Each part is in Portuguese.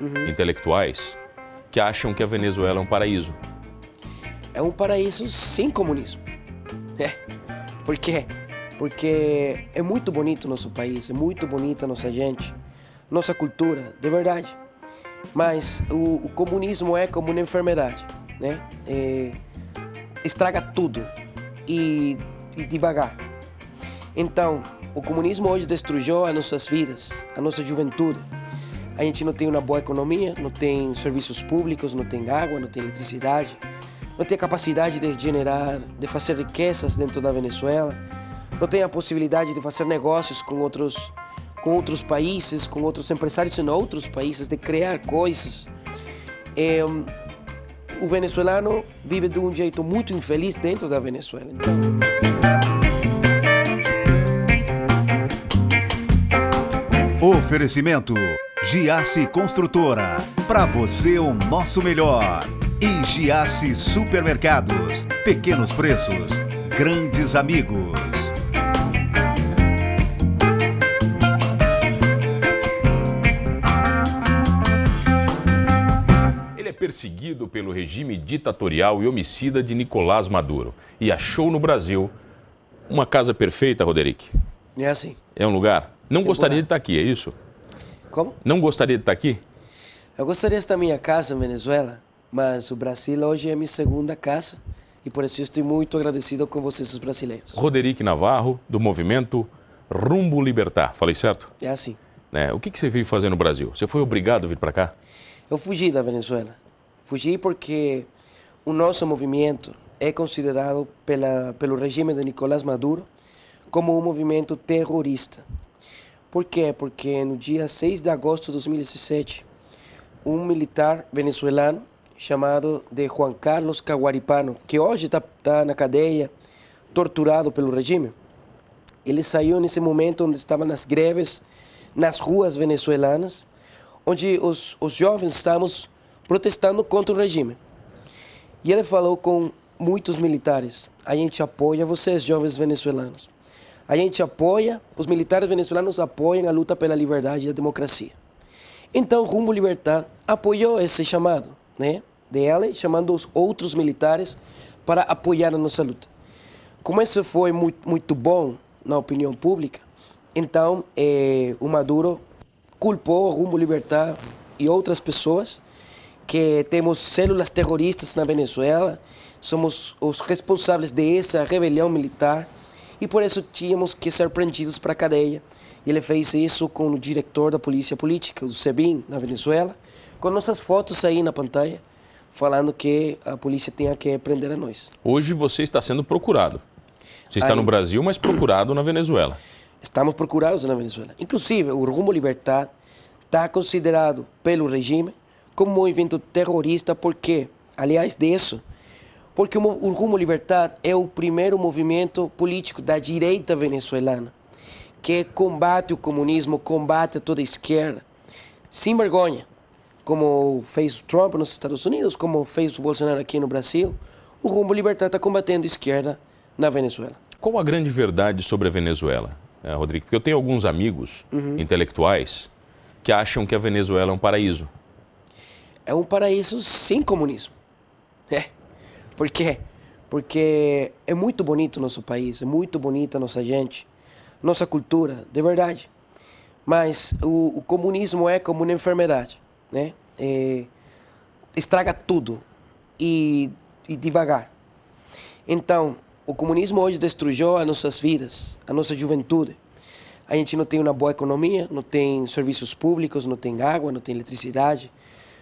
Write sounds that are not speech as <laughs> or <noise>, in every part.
uhum. intelectuais que acham que a Venezuela é um paraíso. É um paraíso sem comunismo. É. Por quê? Porque é muito bonito nosso país, é muito bonita nossa gente, nossa cultura, de verdade. Mas o, o comunismo é como uma enfermidade, né? É, estraga tudo e, e devagar. Então, o comunismo hoje destruiu as nossas vidas, a nossa juventude. A gente não tem uma boa economia, não tem serviços públicos, não tem água, não tem eletricidade, não tem a capacidade de generar, de fazer riquezas dentro da Venezuela, não tem a possibilidade de fazer negócios com outros, com outros países, com outros empresários em outros países, de criar coisas. É, o venezuelano vive de um jeito muito infeliz dentro da Venezuela. Então... Oferecimento Giasse Construtora. Para você o nosso melhor. E Giasse Supermercados. Pequenos preços, grandes amigos. Ele é perseguido pelo regime ditatorial e homicida de Nicolás Maduro e achou no Brasil uma casa perfeita, Roderick. É assim. É um lugar não gostaria de estar aqui, é isso? Como? Não gostaria de estar aqui? Eu gostaria de estar na minha casa em Venezuela, mas o Brasil hoje é minha segunda casa e por isso estou muito agradecido com vocês, os brasileiros. Roderick Navarro, do movimento Rumbo Libertar, falei certo? É assim. É, o que, que você veio fazer no Brasil? Você foi obrigado a vir para cá? Eu fugi da Venezuela. Fugi porque o nosso movimento é considerado pela, pelo regime de Nicolás Maduro como um movimento terrorista. Por quê? Porque no dia 6 de agosto de 2017, um militar venezuelano chamado de Juan Carlos Caguaripano, que hoje está tá na cadeia, torturado pelo regime, ele saiu nesse momento onde estavam nas greves nas ruas venezuelanas, onde os, os jovens estávamos protestando contra o regime. E ele falou com muitos militares: a gente apoia vocês, jovens venezuelanos. A gente apoia, os militares venezuelanos apoiam a luta pela liberdade e a democracia. Então, Rumbo Libertar apoiou esse chamado, né, dela, chamando os outros militares para apoiar a nossa luta. Como isso foi muito, muito bom na opinião pública, então eh, o Maduro culpou o Rumbo Libertar e outras pessoas que temos células terroristas na Venezuela, somos os responsáveis dessa rebelião militar e por isso tínhamos que ser prendidos para a cadeia. E ele fez isso com o diretor da polícia política, o SEBIN, na Venezuela, com nossas fotos aí na pantalla, falando que a polícia tinha que prender a nós. Hoje você está sendo procurado. Você está aí, no Brasil, mas procurado na Venezuela. Estamos procurados na Venezuela. Inclusive, o Rumo Libertad está considerado pelo regime como um evento terrorista, porque, aliás disso, porque o, o Rumo Libertad é o primeiro movimento político da direita venezuelana que combate o comunismo, combate toda a esquerda, sem vergonha, como fez o Trump nos Estados Unidos, como fez o Bolsonaro aqui no Brasil. O Rumo Libertad está combatendo a esquerda na Venezuela. Qual a grande verdade sobre a Venezuela, eh, Rodrigo? Porque eu tenho alguns amigos uhum. intelectuais que acham que a Venezuela é um paraíso. É um paraíso sem comunismo. É. Por quê? Porque é muito bonito nosso país, é muito bonita nossa gente, nossa cultura, de verdade. Mas o, o comunismo é como uma enfermidade, né? É, estraga tudo e, e devagar. Então, o comunismo hoje destruiu as nossas vidas, a nossa juventude. A gente não tem uma boa economia, não tem serviços públicos, não tem água, não tem eletricidade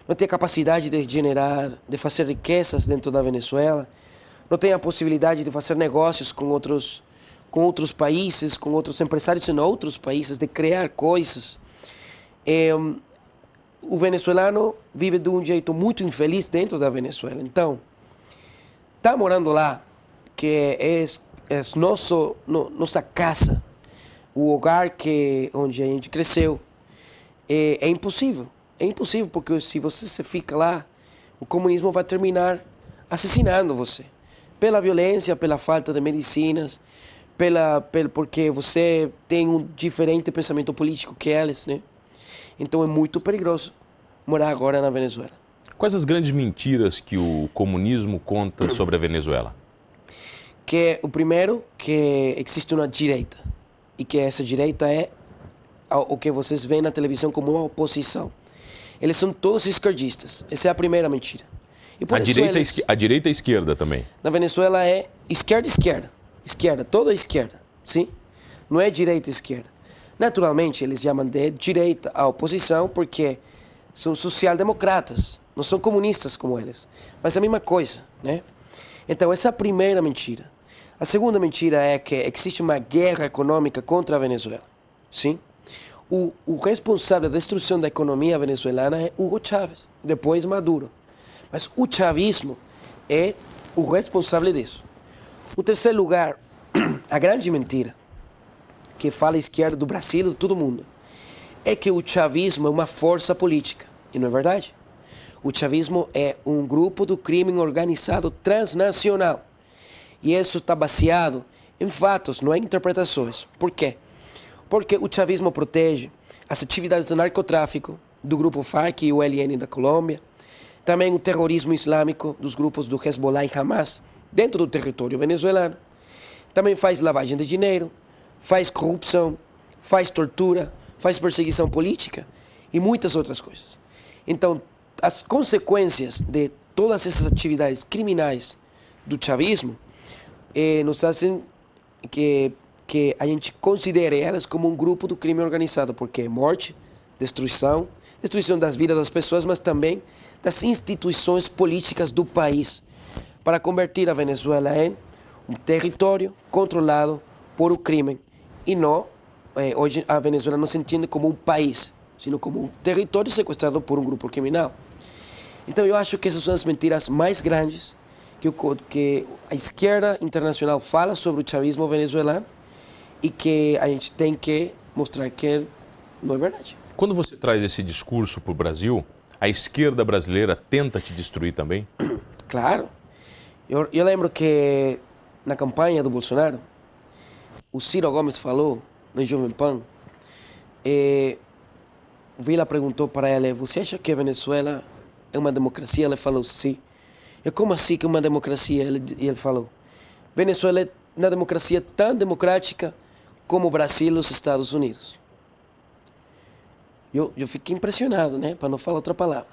não tem a capacidade de generar, de fazer riquezas dentro da Venezuela, não tem a possibilidade de fazer negócios com outros, com outros países, com outros empresários em outros países, de criar coisas. É, o venezuelano vive de um jeito muito infeliz dentro da Venezuela. Então, tá morando lá, que é, é nosso, no, nossa casa, o lugar que onde a gente cresceu, é, é impossível. É impossível, porque se você se fica lá, o comunismo vai terminar assassinando você. Pela violência, pela falta de medicinas, pela, pela, porque você tem um diferente pensamento político que eles, né? Então é muito perigoso morar agora na Venezuela. Quais as grandes mentiras que o comunismo conta sobre a Venezuela? Que o primeiro que existe uma direita e que essa direita é o que vocês veem na televisão como uma oposição. Eles são todos esquerdistas. Essa é a primeira mentira. a, direita eles, a direita e a esquerda também. Na Venezuela é esquerda esquerda. Esquerda, toda esquerda. Sim? Não é direita e esquerda. Naturalmente, eles chamam de direita a oposição porque são social-democratas, não são comunistas como eles. Mas é a mesma coisa, né? Então, essa é a primeira mentira. A segunda mentira é que existe uma guerra econômica contra a Venezuela. Sim? O, o responsável da destruição da economia venezuelana é Hugo Chávez, depois Maduro. Mas o chavismo é o responsável disso. O terceiro lugar, <clears throat> a grande mentira que fala a esquerda do Brasil, de todo mundo, é que o chavismo é uma força política. E não é verdade. O chavismo é um grupo do crime organizado transnacional. E isso está baseado em fatos, não em interpretações. Por quê? Porque o chavismo protege as atividades do narcotráfico do grupo FARC e o LN da Colômbia, também o terrorismo islâmico dos grupos do Hezbollah e Hamas dentro do território venezuelano. Também faz lavagem de dinheiro, faz corrupção, faz tortura, faz perseguição política e muitas outras coisas. Então, as consequências de todas essas atividades criminais do chavismo eh, nos fazem que, que a gente considere elas como um grupo do crime organizado, porque é morte, destruição, destruição das vidas das pessoas, mas também das instituições políticas do país, para convertir a Venezuela em um território controlado por o crime e não, eh, hoje a Venezuela não se entende como um país, sino como um território sequestrado por um grupo criminal. Então eu acho que essas são as mentiras mais grandes que, que a esquerda internacional fala sobre o chavismo venezuelano e que a gente tem que mostrar que não é verdade. Quando você traz esse discurso para o Brasil, a esquerda brasileira tenta te destruir também? <clears throat> Claro. Eu, eu lembro que na campanha do Bolsonaro, o Ciro Gomes falou no Jovem Pan, e o Vila perguntou para ele, você acha que a Venezuela é uma democracia? Ele falou, sim. E como assim que é uma democracia? Ele, ele falou, Venezuela é uma democracia tão democrática como Brasil e os Estados Unidos. Eu, eu fiquei impressionado, né? Para não falar outra palavra.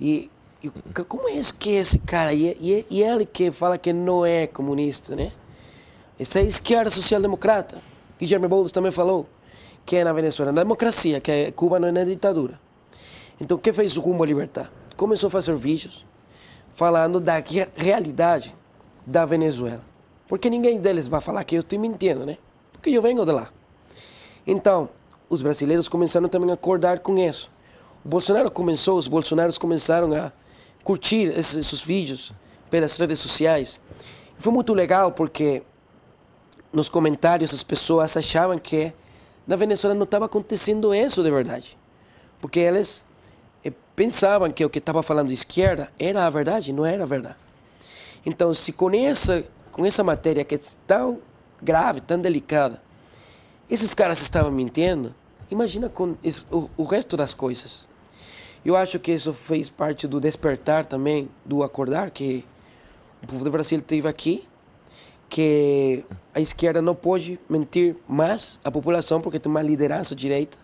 E, e como é que esse cara, e, e, e ele que fala que não é comunista, né? Essa é esquerda social-democrata. Guilherme Boulos também falou que é na Venezuela na democracia, que é Cuba não é na ditadura. Então, o que fez o Rumo à Libertar? Começou a fazer vídeos falando da realidade da Venezuela. Porque ninguém deles vai falar que eu estou mentindo, né? Porque eu venho de lá. Então, os brasileiros começaram também a acordar com isso. O Bolsonaro começou, os bolsonaros começaram a curtir esses, esses vídeos pelas redes sociais. Foi muito legal porque nos comentários as pessoas achavam que na Venezuela não estava acontecendo isso de verdade. Porque eles eh, pensavam que o que estava falando de esquerda era a verdade, não era a verdade. Então, se com essa, com essa matéria que é tão grave, tão delicada, esses caras estavam mentindo, imagina com isso, o, o resto das coisas. Eu acho que isso fez parte do despertar também, do acordar que o povo do Brasil teve aqui que a esquerda não pode mentir mais à população porque tem uma liderança direita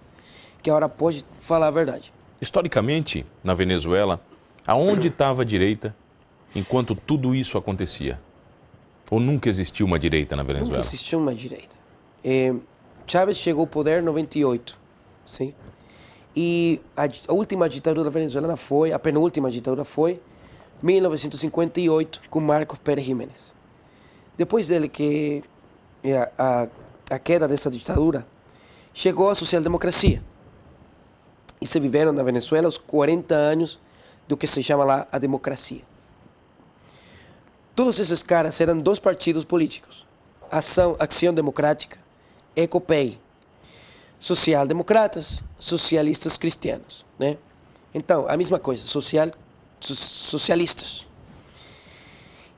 que agora pode falar a verdade. Historicamente, na Venezuela, aonde estava a direita enquanto tudo isso acontecia? Ou nunca existiu uma direita na Venezuela? Nunca existiu uma direita. É, Chávez chegou ao poder em 98, sim. E a, a última ditadura venezuelana foi, a penúltima ditadura foi 1958 com Marcos Pérez Jiménez. Depois dele que a, a, a queda dessa ditadura, chegou a social-democracia. E se viveram na Venezuela os 40 anos do que se chama lá a democracia. Todos esses caras eram dois partidos políticos. Ação, Ação Democrática, ECOPEI. Social-democratas, socialistas cristianos. Né? Então, a mesma coisa, social, socialistas.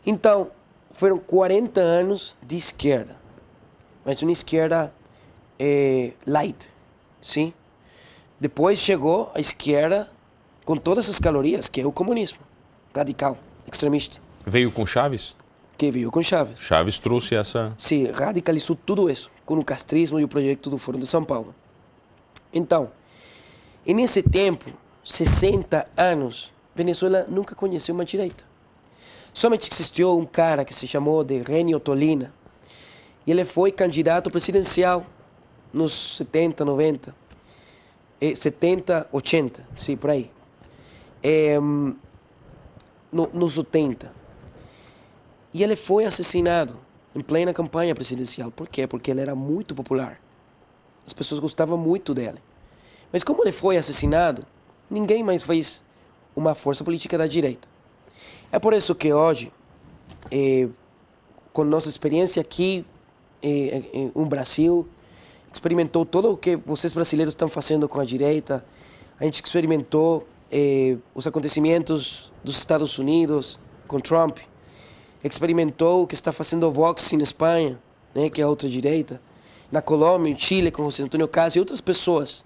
Então, foram 40 anos de esquerda, mas uma esquerda é, light, sim. Depois chegou a esquerda com todas as calorias, que é o comunismo radical, extremista. Veio com Chaves? Que veio com Chaves. Chaves trouxe essa. Se radicalizou tudo isso com o castrismo e o projeto do Fórum de São Paulo. Então, e nesse tempo, 60 anos, Venezuela nunca conheceu uma direita. Somente existiu um cara que se chamou de Renio Tolina. E ele foi candidato presidencial nos 70, 90. 70, 80, sim, por aí. É, no, nos 80. E ele foi assassinado em plena campanha presidencial. Por quê? Porque ele era muito popular. As pessoas gostavam muito dele. Mas como ele foi assassinado, ninguém mais fez uma força política da direita. É por isso que hoje, eh, com nossa experiência aqui eh, no Brasil, experimentou tudo o que vocês brasileiros estão fazendo com a direita. A gente experimentou eh, os acontecimentos dos Estados Unidos com Trump. Experimentou o que está fazendo o Vox em Espanha, né, que é a outra direita. Na Colômbia, em Chile, com José Antônio Castro e outras pessoas.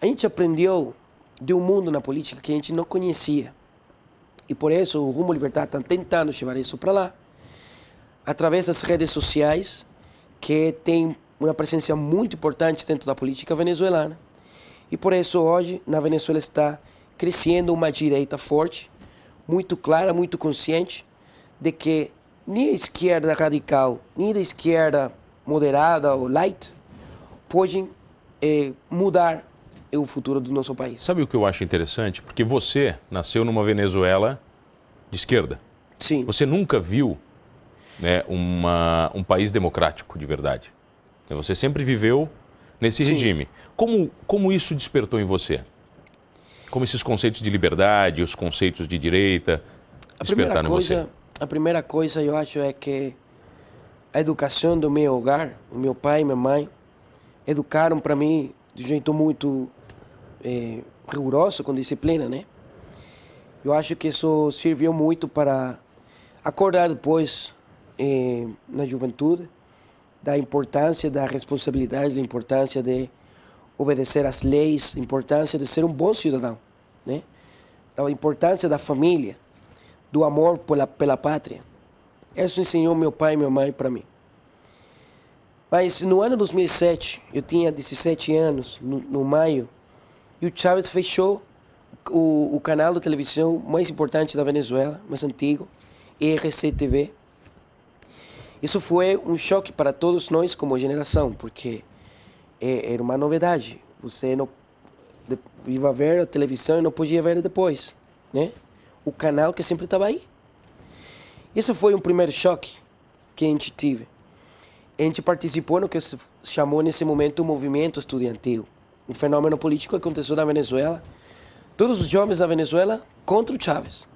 A gente aprendeu de um mundo na política que a gente não conhecia. E por isso o Rumo Libertar está tentando levar isso para lá. Através das redes sociais, que tem uma presença muito importante dentro da política venezuelana. E por isso hoje na Venezuela está crescendo uma direita forte, muito clara, muito consciente de que nem a esquerda radical, nem a esquerda moderada ou light podem eh, mudar o futuro do nosso país. Sabe o que eu acho interessante? Porque você nasceu numa Venezuela de esquerda. Sim. Você nunca viu né, uma, um país democrático de verdade. Você sempre viveu nesse Sim. regime. Como, como isso despertou em você? Como esses conceitos de liberdade, os conceitos de direita despertaram em você? A primeira coisa eu acho é que a educação do meu hogar, o meu pai e minha mãe, educaram para mim de um jeito muito é, rigoroso, com disciplina, né? Eu acho que isso serviu muito para acordar depois eh, na juventude da importância da responsabilidade, da importância de obedecer às leis, importância de ser um bom cidadão, né? Da importância da família, do amor pela, pela pátria. Isso ensinou meu pai e minha mãe para mim. Mas no ano 2007, eu tinha 17 anos, no, no maio, e o Chávez fechou o, o canal de televisão mais importante da Venezuela, mais antigo, RCTV. Isso foi um choque para todos nós como geração, porque é, era uma novidade. Você não ia ver a televisão e não podia ver depois, né? O canal que sempre estava aí. Isso foi um primeiro choque que a gente teve. A gente participou no que se chamou nesse momento o movimento estudantil um fenômeno político que aconteceu na Venezuela. Todos os jovens da Venezuela contra o Chávez.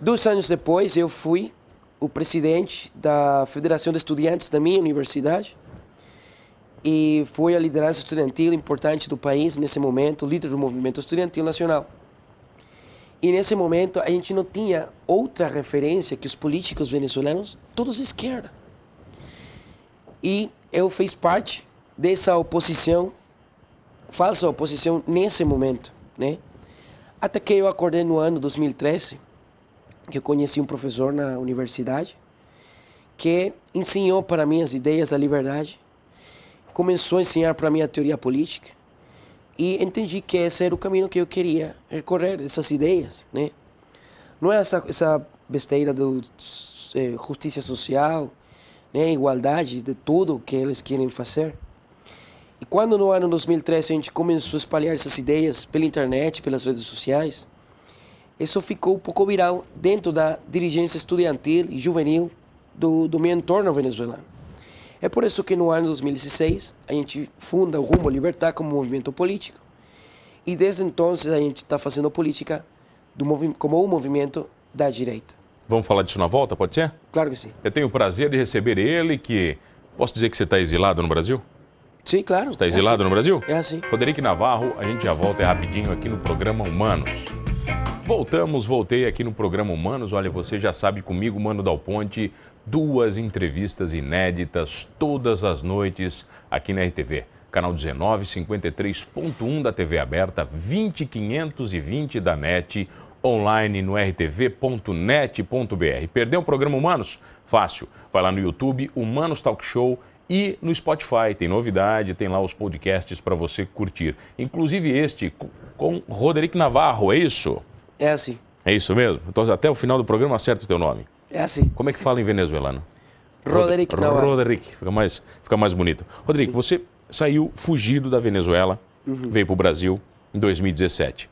Dois anos depois, eu fui o presidente da Federação de Estudantes da minha universidade e fui a liderança estudantil importante do país nesse momento, líder do movimento estudantil nacional. E nesse momento a gente não tinha outra referência que os políticos venezuelanos, todos de esquerda. E eu fiz parte dessa oposição falsa oposição nesse momento, né? Até que eu acordei no ano 2013, que eu conheci um professor na universidade que ensinou para mim as ideias da liberdade, começou a ensinar para mim a teoria política e entendi que esse era o caminho que eu queria recorrer, essas ideias, né? Não é essa, essa besteira do é, justiça social, né, igualdade de tudo que eles querem fazer. E quando no ano 2013 a gente começou a espalhar essas ideias pela internet, pelas redes sociais, isso ficou um pouco viral dentro da dirigência estudantil e juvenil do, do meu entorno venezuelano. É por isso que no ano 2016 a gente funda o Rumo Libertar como movimento político e desde então a gente está fazendo política como um movimento da direita. Vamos falar disso na volta, pode ser? Claro que sim. Eu tenho o prazer de receber ele que... Posso dizer que você está exilado no Brasil? Sim, claro. Está exilado é assim. no Brasil? É assim. Roderico Navarro, a gente já volta é rapidinho aqui no programa Humanos. Voltamos, voltei aqui no programa Humanos. Olha, você já sabe comigo, Mano Dal Ponte, duas entrevistas inéditas todas as noites aqui na RTV. canal 19, 53.1 da TV aberta, 20520 da NET, online no rtv.net.br. Perdeu o programa Humanos? Fácil. Vai lá no YouTube, Humanos Talk Show e no Spotify. Tem novidade, tem lá os podcasts para você curtir. Inclusive este com Roderick Navarro, é isso? É assim. É isso mesmo? Então até o final do programa acerta o teu nome. É assim. Como é que fala em venezuelano? Roderick Navarro. Roderick, fica mais, fica mais bonito. Roderick, você saiu fugido da Venezuela, Uhum. veio para o Brasil em 2017.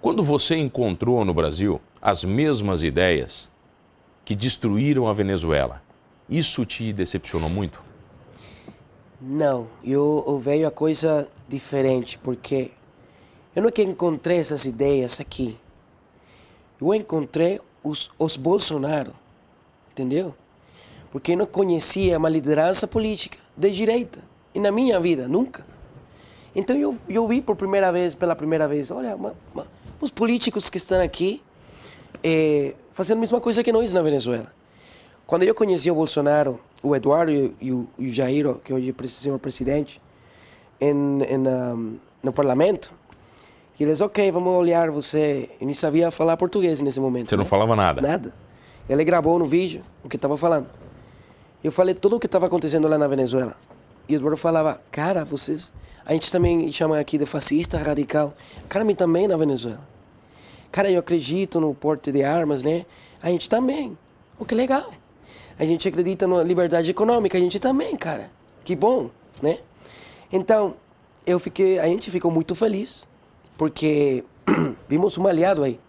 Quando você encontrou no Brasil as mesmas ideias que destruíram a Venezuela, isso te decepcionou muito? Não, eu, eu vejo a coisa diferente, porque eu não é que encontrei essas ideias aqui. Eu encontrei os, os Bolsonaro, entendeu? Porque eu não conhecia uma liderança política de direita, e na minha vida, nunca. Então eu, eu vi por primeira vez, pela primeira vez, olha, uma, uma, os políticos que estão aqui eh, fazendo a mesma coisa que nós na Venezuela. Quando eu conheci o Bolsonaro, o Eduardo e, e o, e o que hoje é o senhor presidente, em, em, um, no parlamento, e eles, ok, vamos olhar você. Eu nem sabia falar português nesse momento. Você não né? falava nada? Nada. Ele gravou no vídeo o que estava falando. Eu falei tudo o que estava acontecendo lá na Venezuela. E o Eduardo falava, cara, vocês. A gente também chama aqui de fascista radical. Cara, mim também na Venezuela. Cara, eu acredito no porte de armas, né? A gente também. Oh, que legal. A gente acredita na liberdade econômica, a gente também, cara. Que bom, né? Então, eu fiquei, a gente ficou muito feliz, porque <clears throat> vimos um aliado aí.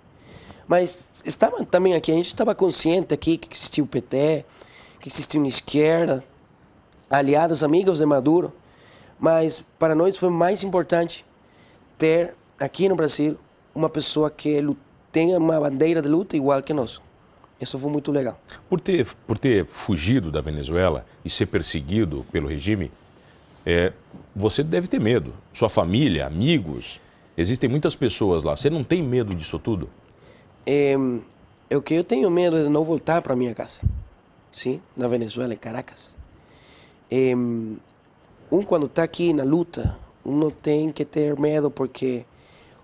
Mas estava também aqui, a gente estava consciente aqui que existia o PT, que existia uma esquerda, aliados, amigos de Maduro. Mas para nós foi mais importante ter aqui no Brasil uma pessoa que tenha uma bandeira de luta igual que nós. Isso foi muito legal. Por ter, por ter fugido da Venezuela e ser perseguido pelo regime, é, você deve ter medo. Sua família, amigos, existem muitas pessoas lá. Você não tem medo disso tudo? É, o que eu tenho medo de não voltar para minha casa. Sim, na Venezuela, em Caracas. É, um quando está aqui na luta, um não tem que ter medo porque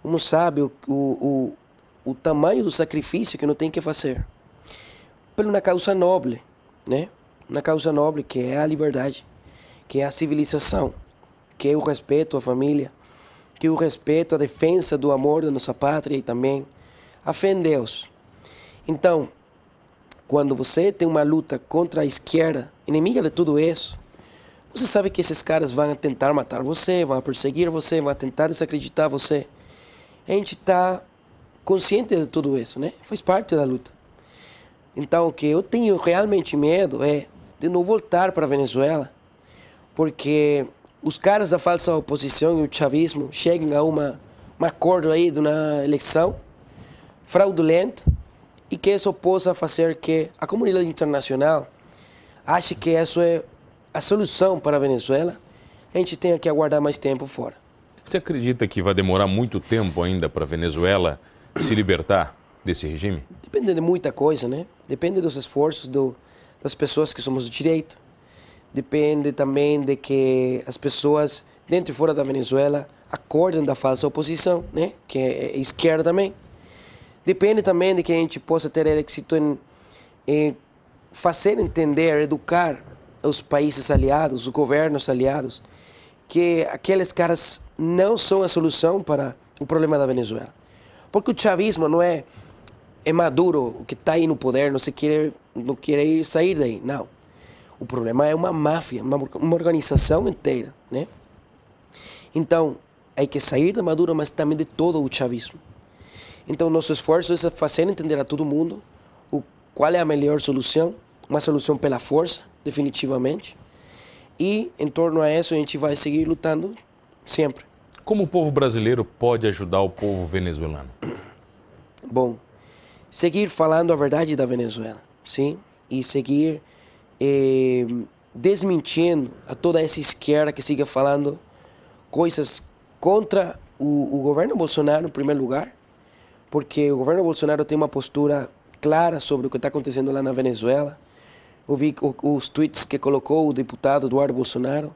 um sabe o, o, o, o tamanho do sacrifício que não tem que fazer. Por uma causa nobre, né? Uma causa nobre que é a liberdade, que é a civilização, que é o respeito à família, que o respeito à defesa do amor da nossa pátria e também a fé em Deus. Então, quando você tem uma luta contra a esquerda, inimiga de tudo isso, você sabe que esses caras vão tentar matar você, vão perseguir você, vão tentar desacreditar você. A gente está consciente de tudo isso, né? Faz parte da luta. Então, o que eu tenho realmente medo é de não voltar para a Venezuela, porque os caras da falsa oposição e o chavismo chegam a uma, um acordo aí de uma eleição fraudulenta e que isso possa fazer que a comunidade internacional ache que isso é a solução para a Venezuela, a gente tenha que aguardar mais tempo fora. Você acredita que vai demorar muito tempo ainda para a Venezuela se libertar desse regime? Depende de muita coisa, né? Depende dos esforços do, das pessoas que somos de direita. Depende também de que as pessoas dentro e fora da Venezuela acordem da falsa oposição, né? Que é esquerda também. Depende também de que a gente possa ter êxito em, em fazer entender, educar os países aliados, os governos aliados, que aqueles caras não são a solução para o problema da Venezuela. Porque o chavismo não é é Maduro o que está aí no poder, não se quer não quer ir sair daí, não. O problema é uma máfia, uma, uma organização inteira, né? Então, hay que sair da Maduro, mas também de todo o chavismo. Então, nosso esforço é fazer entender a todo mundo o, qual é a melhor solução, uma solução pela força, definitivamente. E, em torno a isso, a gente vai seguir lutando sempre. Como o povo brasileiro pode ajudar o povo venezuelano? Bom, seguir falando a verdade da Venezuela, sim, e seguir eh, desmentindo a toda essa esquerda que siga falando coisas contra o, o governo Bolsonaro, em primeiro lugar, porque o governo Bolsonaro tem uma postura clara sobre o que está acontecendo lá na Venezuela. Eu vi o- os tweets que colocou o deputado Eduardo Bolsonaro,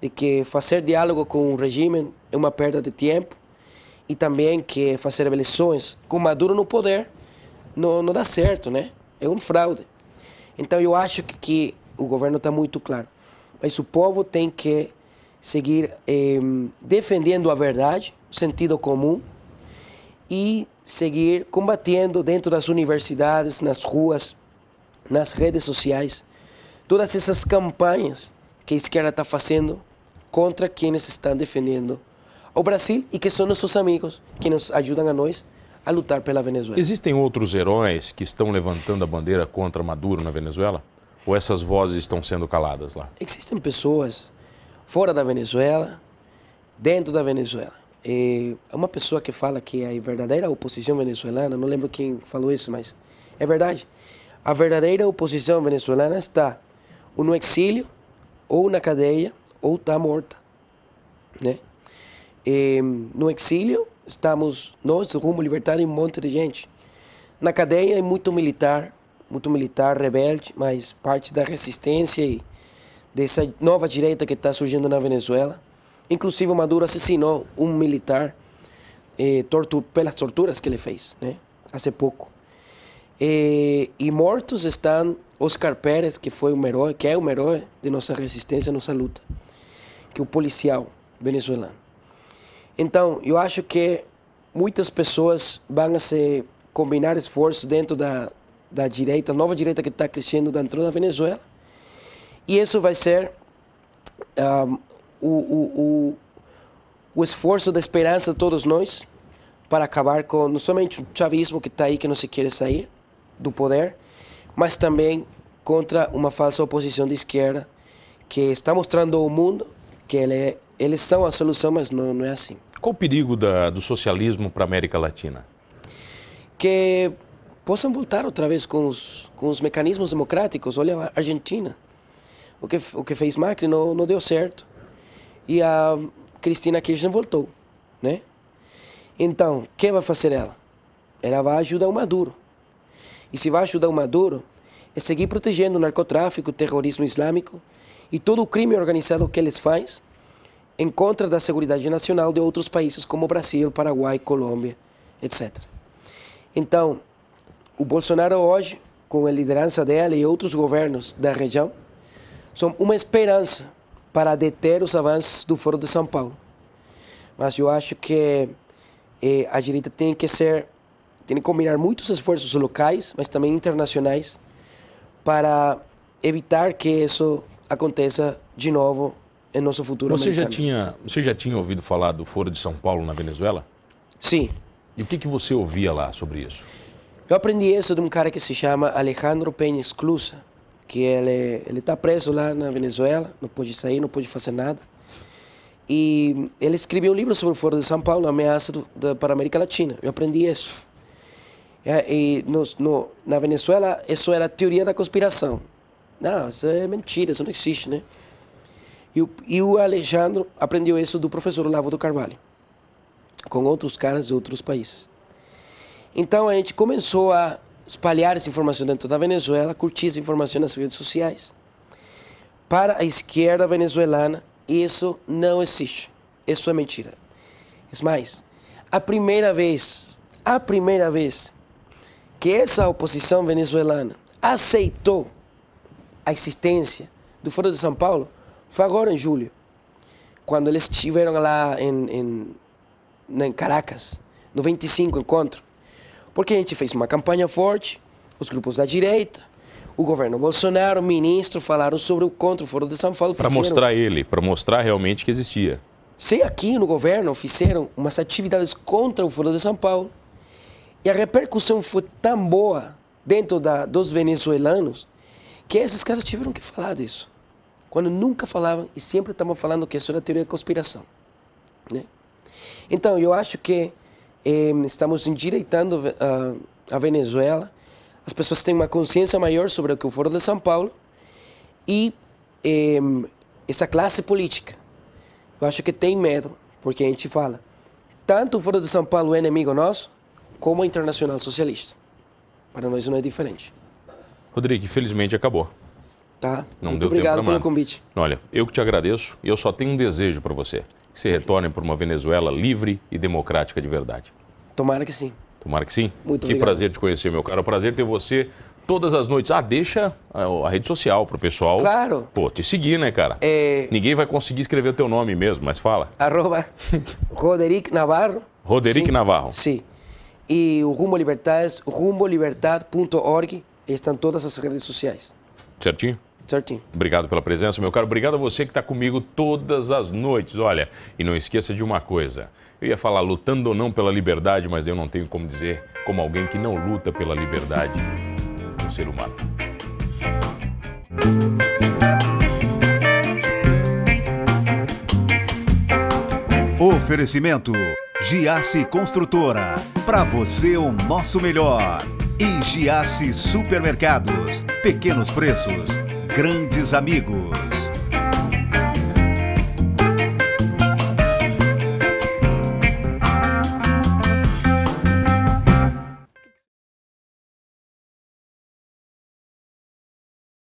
de que fazer diálogo com o regime é uma perda de tempo e também que fazer eleições com Maduro no poder não, não dá certo, né? É um fraude. Então eu acho que, que o governo está muito claro. Mas o povo tem que seguir eh, defendendo a verdade, o sentido comum e seguir combatendo dentro das universidades, nas ruas, nas redes sociais, todas essas campanhas que a esquerda está fazendo contra quienes estão defendendo o Brasil e que são nossos amigos que nos ajudam a nós a lutar pela Venezuela. Existem outros heróis que estão levantando a bandeira contra Maduro na Venezuela? Ou essas vozes estão sendo caladas lá? Existem pessoas fora da Venezuela, dentro da Venezuela. É uma pessoa que fala que a verdadeira oposição venezuelana, não lembro quem falou isso, mas é verdade. A verdadeira oposição venezuelana está ou no exílio, ou na cadeia, ou está morta. Né? E, no exílio, estamos nós, do Rumo Libertário, um monte de gente. Na cadeia é muito militar, muito militar, rebelde, mas parte da resistência dessa nova direita que está surgindo na Venezuela. Inclusive, Maduro assassinou um militar eh, tortur, pelas torturas que ele fez, né? Há pouco. E, e mortos estão Oscar Pérez, que foi um herói, que é um herói de nossa resistência, nossa luta, que é o policial venezuelano. Então, eu acho que muitas pessoas vão se combinar esforços dentro da, da direita, nova direita que está crescendo dentro da Venezuela. E isso vai ser um, o, o, o, o esforço da esperança de todos nós para acabar com não somente o chavismo que está aí, que não se quer sair do poder, mas também contra uma falsa oposição de esquerda que está mostrando ao mundo que ele é, eles são a solução, mas não, não é assim. Qual o perigo da, do socialismo para a América Latina? Que possam voltar outra vez com os, com os mecanismos democráticos. Olha a Argentina. O que, o que fez Macri não, não deu certo. E a Cristina Kirchner voltou. Né? Então, que vai fazer ela? Ela vai ajudar o Maduro. E se vai ajudar o Maduro, é seguir protegendo o narcotráfico, o terrorismo islâmico e todo o crime organizado que eles fazem em contra da segurança nacional de outros países como Brasil, Paraguai, Colômbia, etc. Então, o Bolsonaro hoje, com a liderança dele e outros governos da região, são uma esperança para deter os avanços do Foro de São Paulo. Mas eu acho que eh, a direita tem que ser, tem que combinar muitos esforços locais, mas também internacionais, para evitar que isso aconteça de novo é nosso futuro você americano. já tinha Você já tinha ouvido falar do Foro de São Paulo na Venezuela? Sim. E o que, que você ouvia lá sobre isso? Eu aprendi isso de um cara que se chama Alejandro Peña Esclusa, que ele ele está preso lá na Venezuela, não pode sair, não pode fazer nada. E ele escreveu um livro sobre o Foro de São Paulo, a ameaça do, da, para a América Latina. Eu aprendi isso. É, e no, no, na Venezuela, isso era a teoria da conspiração. Não, isso é mentira, isso não existe, né? E o, e o Alejandro aprendeu isso do professor Olavo do Carvalho, com outros caras de outros países. Então a gente começou a espalhar essa informação dentro da Venezuela, curtir essa informação nas redes sociais. Para a esquerda venezuelana, isso não existe. Isso é mentira. É mais, a primeira vez, a primeira vez que essa oposição venezuelana aceitou a existência do Foro de São Paulo foi agora em julho, quando eles estiveram lá em, em, em Caracas, no 25 encontro. Porque a gente fez uma campanha forte, os grupos da direita, o governo Bolsonaro, o ministro falaram sobre o contra o Foro de São Paulo. Para mostrar ele, para mostrar realmente que existia. Sim, aqui no governo fizeram umas atividades contra o Foro de São Paulo. E a repercussão foi tão boa dentro da, dos venezuelanos que esses caras tiveram que falar disso quando nunca falavam e sempre estavam falando que isso era teoria da conspiração. Né? Então, eu acho que eh, estamos endireitando uh, a Venezuela, as pessoas têm uma consciência maior sobre o que Foro de São Paulo e eh, essa classe política, eu acho que tem medo, porque a gente fala, tanto o Foro de São Paulo é inimigo nosso, como o Internacional Socialista. Para nós não é diferente. Rodrigo, infelizmente acabou. Tá? Não Muito deu obrigado tempo pelo convite. Olha, eu que te agradeço e eu só tenho um desejo para você. Que você retorne para uma Venezuela livre e democrática de verdade. Tomara que sim. Tomara que sim. Muito que obrigado. prazer te conhecer, meu um prazer ter você todas as noites. Ah, deixa a, a rede social pro pessoal. Claro. Pô, te seguir, né, cara? É, Ninguém vai conseguir escrever o teu nome mesmo, mas fala. arroba <laughs> Roderick Navarro. Roderick Sim. Navarro. Sim. E o Rumo Libertades, rumbolibertad.org, estão todas as redes sociais. Certinho? Certinho. Obrigado pela presença, meu caro. Obrigado a você que está comigo todas as noites. Olha, e não esqueça de uma coisa. Eu ia falar lutando ou não pela liberdade, mas eu não tenho como dizer como alguém que não luta pela liberdade do ser humano. Oferecimento Giasse Construtora. Para você o nosso melhor. E Giasse Supermercados. Pequenos preços, grandes amigos.